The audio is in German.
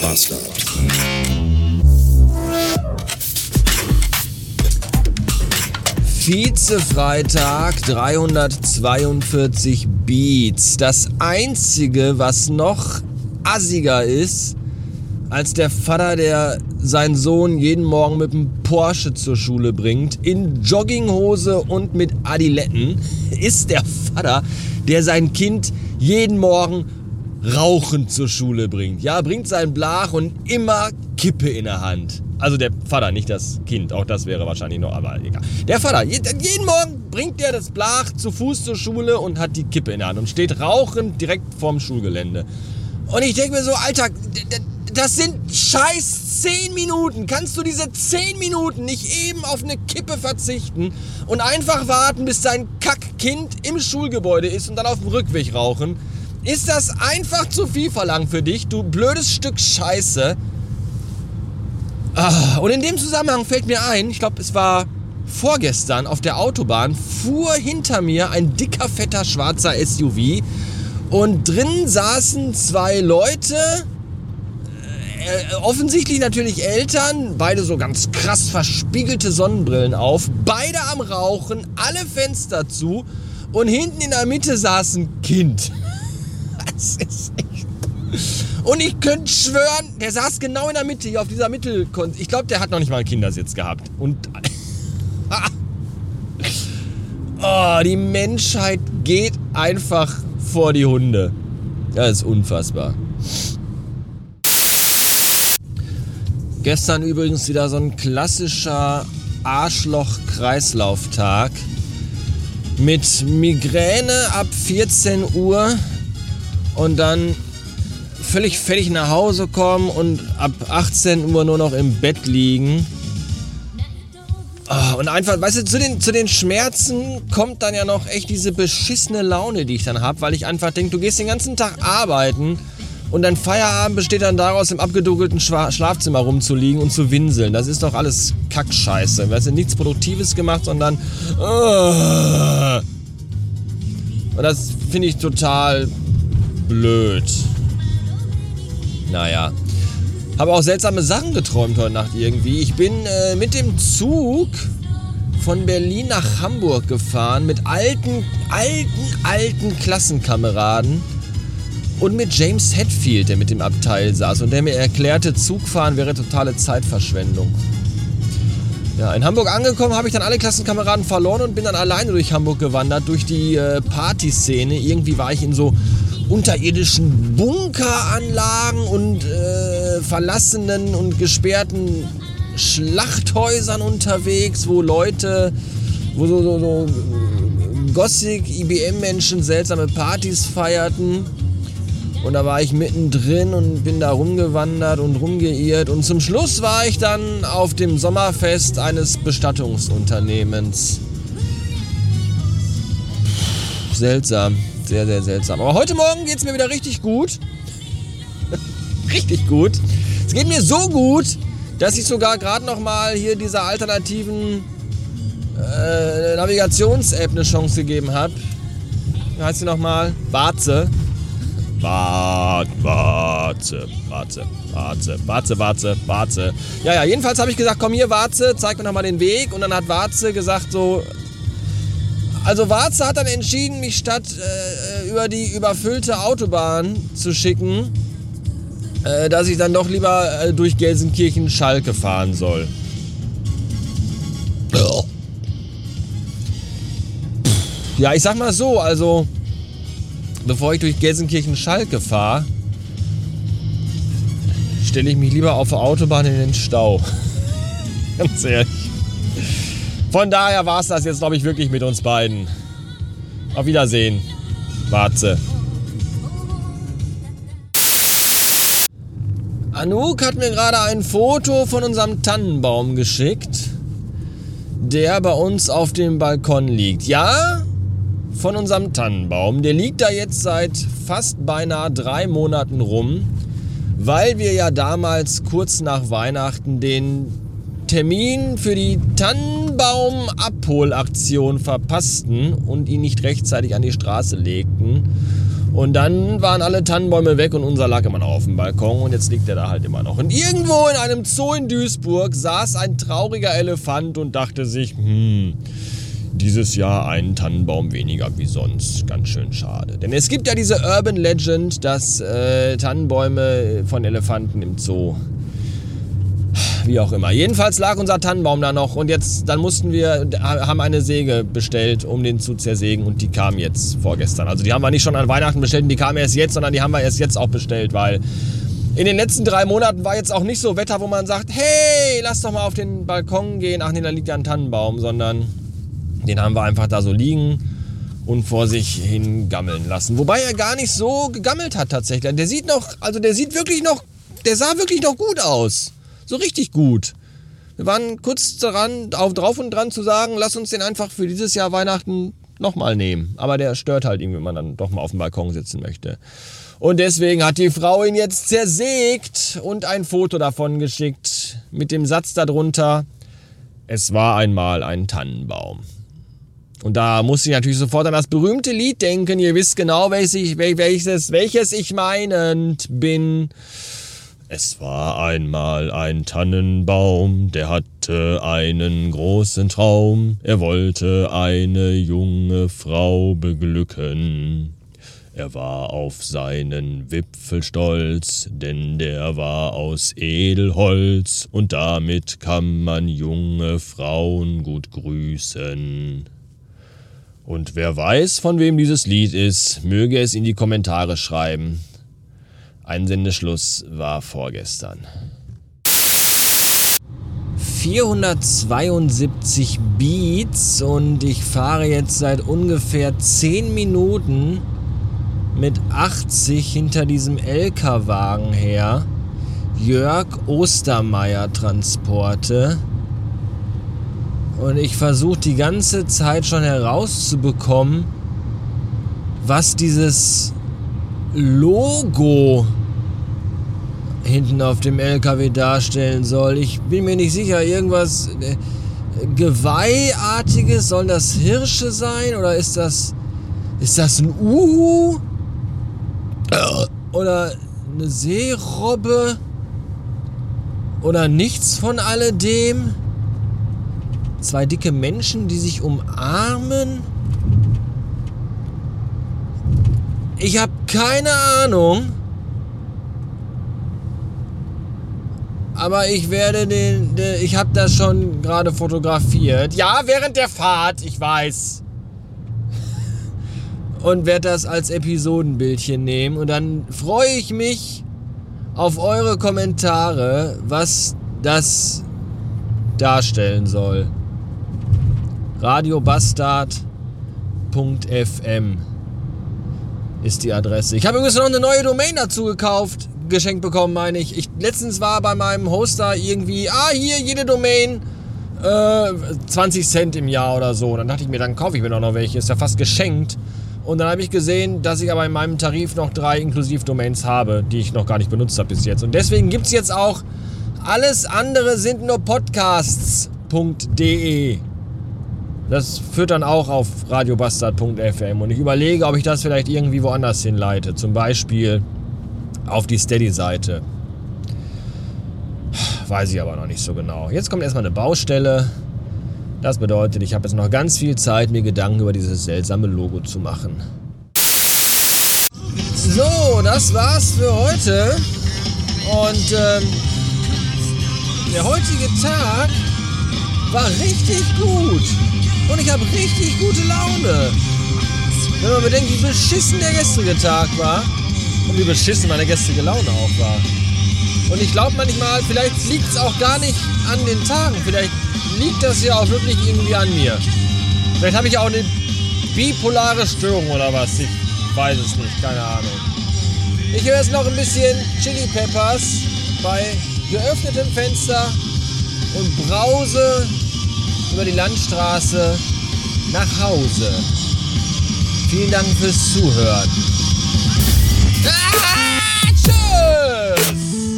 Bastard. Vize-Freitag 342 Beats. Das einzige, was noch assiger ist, als der Vater, der seinen Sohn jeden Morgen mit dem Porsche zur Schule bringt, in Jogginghose und mit Adiletten, ist der Vater, der sein Kind jeden Morgen rauchend zur Schule bringt. Ja, bringt sein Blach und immer Kippe in der Hand. Also der Vater, nicht das Kind. Auch das wäre wahrscheinlich noch, aber egal. Der Vater, jeden Morgen bringt er das Blach zu Fuß zur Schule und hat die Kippe in der Hand und steht rauchend direkt vorm Schulgelände. Und ich denke mir so, Alter, das sind scheiß 10 Minuten. Kannst du diese 10 Minuten nicht eben auf eine Kippe verzichten und einfach warten, bis dein Kackkind im Schulgebäude ist und dann auf dem Rückweg rauchen? Ist das einfach zu viel verlangt für dich, du blödes Stück Scheiße? Ah, und in dem Zusammenhang fällt mir ein, ich glaube, es war vorgestern auf der Autobahn, fuhr hinter mir ein dicker, fetter, schwarzer SUV und drin saßen zwei Leute, äh, offensichtlich natürlich Eltern, beide so ganz krass verspiegelte Sonnenbrillen auf, beide am Rauchen, alle Fenster zu und hinten in der Mitte saß ein Kind. Das ist echt. Und ich könnte schwören, der saß genau in der Mitte, hier auf dieser Mittelkon. Ich glaube, der hat noch nicht mal einen Kindersitz gehabt. Und. oh, die Menschheit geht einfach vor die Hunde. Das ist unfassbar. Gestern übrigens wieder so ein klassischer Arschloch-Kreislauftag mit Migräne ab 14 Uhr und dann völlig fertig nach Hause kommen und ab 18 Uhr nur noch im Bett liegen. Oh, und einfach, weißt du, zu den, zu den Schmerzen kommt dann ja noch echt diese beschissene Laune, die ich dann habe, weil ich einfach denke, du gehst den ganzen Tag arbeiten und dein Feierabend besteht dann daraus, im abgedunkelten Schlafzimmer rumzuliegen und zu winseln. Das ist doch alles Kackscheiße. Weißt du, nichts Produktives gemacht, sondern. Uh, und das finde ich total blöd. Naja. Habe auch seltsame Sachen geträumt heute Nacht irgendwie. Ich bin äh, mit dem Zug von Berlin nach Hamburg gefahren mit alten, alten, alten Klassenkameraden und mit James Hetfield, der mit dem Abteil saß und der mir erklärte, Zugfahren wäre totale Zeitverschwendung. Ja, in Hamburg angekommen habe ich dann alle Klassenkameraden verloren und bin dann alleine durch Hamburg gewandert, durch die äh, Partyszene. Irgendwie war ich in so unterirdischen Bunkeranlagen und äh, verlassenen und gesperrten Schlachthäusern unterwegs, wo Leute, wo so, so, so Gothic, IBM-Menschen seltsame Partys feierten. Und da war ich mittendrin und bin da rumgewandert und rumgeirrt. Und zum Schluss war ich dann auf dem Sommerfest eines Bestattungsunternehmens. Seltsam. Sehr, sehr seltsam. Aber heute Morgen geht es mir wieder richtig gut. richtig gut. Es geht mir so gut, dass ich sogar gerade noch mal hier dieser alternativen äh, Navigations-App eine Chance gegeben habe. Wie heißt sie nochmal? Warze. Warte, warte, warte, warte, warte, warte. Ja, ja, jedenfalls habe ich gesagt, komm hier, Warze, zeig mir nochmal den Weg. Und dann hat Warze gesagt so, also Warze hat dann entschieden, mich statt äh, über die überfüllte Autobahn zu schicken, äh, dass ich dann doch lieber äh, durch Gelsenkirchen-Schalke fahren soll. Ja, ich sag mal so, also bevor ich durch Gelsenkirchen-Schalke fahre, stelle ich mich lieber auf der Autobahn in den Stau. Ganz ehrlich. Von daher war es das jetzt, glaube ich, wirklich mit uns beiden. Auf Wiedersehen. Warze. Anouk hat mir gerade ein Foto von unserem Tannenbaum geschickt, der bei uns auf dem Balkon liegt. Ja, von unserem Tannenbaum. Der liegt da jetzt seit fast beinahe drei Monaten rum, weil wir ja damals kurz nach Weihnachten den Termin für die Tannenbaum-Abholaktion verpassten und ihn nicht rechtzeitig an die Straße legten. Und dann waren alle Tannenbäume weg und unser lag immer noch auf dem Balkon und jetzt liegt er da halt immer noch. Und irgendwo in einem Zoo in Duisburg saß ein trauriger Elefant und dachte sich, hm, dieses Jahr einen Tannenbaum weniger wie sonst. Ganz schön schade. Denn es gibt ja diese Urban Legend, dass äh, Tannenbäume von Elefanten im Zoo wie auch immer. Jedenfalls lag unser Tannenbaum da noch und jetzt, dann mussten wir, haben eine Säge bestellt, um den zu zersägen und die kam jetzt vorgestern. Also die haben wir nicht schon an Weihnachten bestellt und die kam erst jetzt, sondern die haben wir erst jetzt auch bestellt, weil in den letzten drei Monaten war jetzt auch nicht so Wetter, wo man sagt, hey, lass doch mal auf den Balkon gehen. Ach nee, da liegt ja ein Tannenbaum, sondern den haben wir einfach da so liegen und vor sich hin gammeln lassen. Wobei er gar nicht so gegammelt hat tatsächlich. Der sieht noch, also der sieht wirklich noch, der sah wirklich noch gut aus. So richtig gut. Wir waren kurz daran, auf, drauf und dran zu sagen, lass uns den einfach für dieses Jahr Weihnachten nochmal nehmen. Aber der stört halt irgendwie, wenn man dann doch mal auf dem Balkon sitzen möchte. Und deswegen hat die Frau ihn jetzt zersägt und ein Foto davon geschickt mit dem Satz darunter, es war einmal ein Tannenbaum. Und da muss ich natürlich sofort an das berühmte Lied denken. Ihr wisst genau, welches, welches, welches ich meinend bin. Es war einmal ein Tannenbaum, der hatte einen großen Traum, er wollte eine junge Frau beglücken. Er war auf seinen Wipfel stolz, denn der war aus Edelholz, und damit kann man junge Frauen gut grüßen. Und wer weiß, von wem dieses Lied ist, möge es in die Kommentare schreiben. Einsendeschluss war vorgestern. 472 Beats und ich fahre jetzt seit ungefähr 10 Minuten mit 80 hinter diesem LK-Wagen her. Jörg Ostermeier Transporte. Und ich versuche die ganze Zeit schon herauszubekommen, was dieses Logo hinten auf dem LKW darstellen soll. Ich bin mir nicht sicher, irgendwas äh, Geweihartiges, sollen das Hirsche sein oder ist das ist das ein Uhu? Oder eine Seerobbe? Oder nichts von alledem? Zwei dicke Menschen, die sich umarmen? Ich habe keine Ahnung. Aber ich werde den, den ich habe das schon gerade fotografiert. Ja, während der Fahrt, ich weiß. Und werde das als Episodenbildchen nehmen und dann freue ich mich auf eure Kommentare, was das darstellen soll. Radiobastard.fm ist die Adresse. Ich habe übrigens noch eine neue Domain dazu gekauft geschenkt bekommen, meine ich. ich. Letztens war bei meinem Hoster irgendwie, ah, hier, jede Domain, äh, 20 Cent im Jahr oder so. Dann dachte ich mir, dann kaufe ich mir doch noch welche. Ist ja fast geschenkt. Und dann habe ich gesehen, dass ich aber in meinem Tarif noch drei Inklusiv-Domains habe, die ich noch gar nicht benutzt habe bis jetzt. Und deswegen gibt es jetzt auch alles andere sind nur podcasts.de. Das führt dann auch auf radiobastard.fm. Und ich überlege, ob ich das vielleicht irgendwie woanders hinleite. Zum Beispiel auf die Steady-Seite. Weiß ich aber noch nicht so genau. Jetzt kommt erstmal eine Baustelle. Das bedeutet, ich habe jetzt noch ganz viel Zeit, mir Gedanken über dieses seltsame Logo zu machen. So, das war's für heute. Und ähm, der heutige Tag war richtig gut. Und ich habe richtig gute Laune. Wenn man bedenkt, wie beschissen der gestrige Tag war, und wie beschissen meine gestrige Laune auch war. Und ich glaube manchmal, vielleicht liegt es auch gar nicht an den Tagen. Vielleicht liegt das ja auch wirklich irgendwie an mir. Vielleicht habe ich auch eine bipolare Störung oder was. Ich weiß es nicht, keine Ahnung. Ich höre jetzt noch ein bisschen Chili Peppers bei geöffnetem Fenster und brause über die Landstraße nach Hause. Vielen Dank fürs Zuhören. Ah, tschüss!